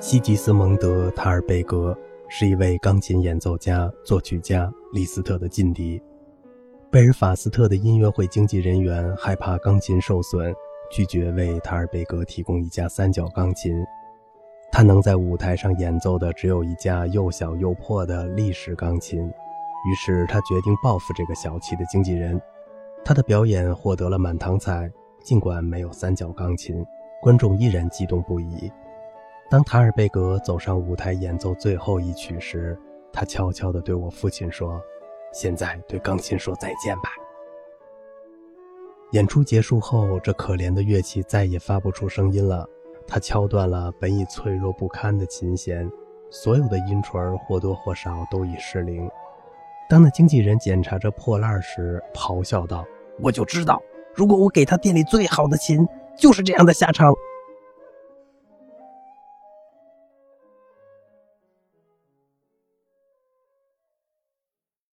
西吉斯蒙德·塔尔贝格是一位钢琴演奏家、作曲家，李斯特的劲敌。贝尔法斯特的音乐会经纪人员害怕钢琴受损，拒绝为塔尔贝格提供一架三角钢琴。他能在舞台上演奏的只有一架又小又破的立式钢琴。于是他决定报复这个小气的经纪人。他的表演获得了满堂彩，尽管没有三角钢琴，观众依然激动不已。当塔尔贝格走上舞台演奏最后一曲时，他悄悄地对我父亲说：“现在对钢琴说再见吧。”演出结束后，这可怜的乐器再也发不出声音了。他敲断了本已脆弱不堪的琴弦，所有的音锤或多或少都已失灵。当那经纪人检查着破烂时，咆哮道：“我就知道，如果我给他店里最好的琴，就是这样的下场。”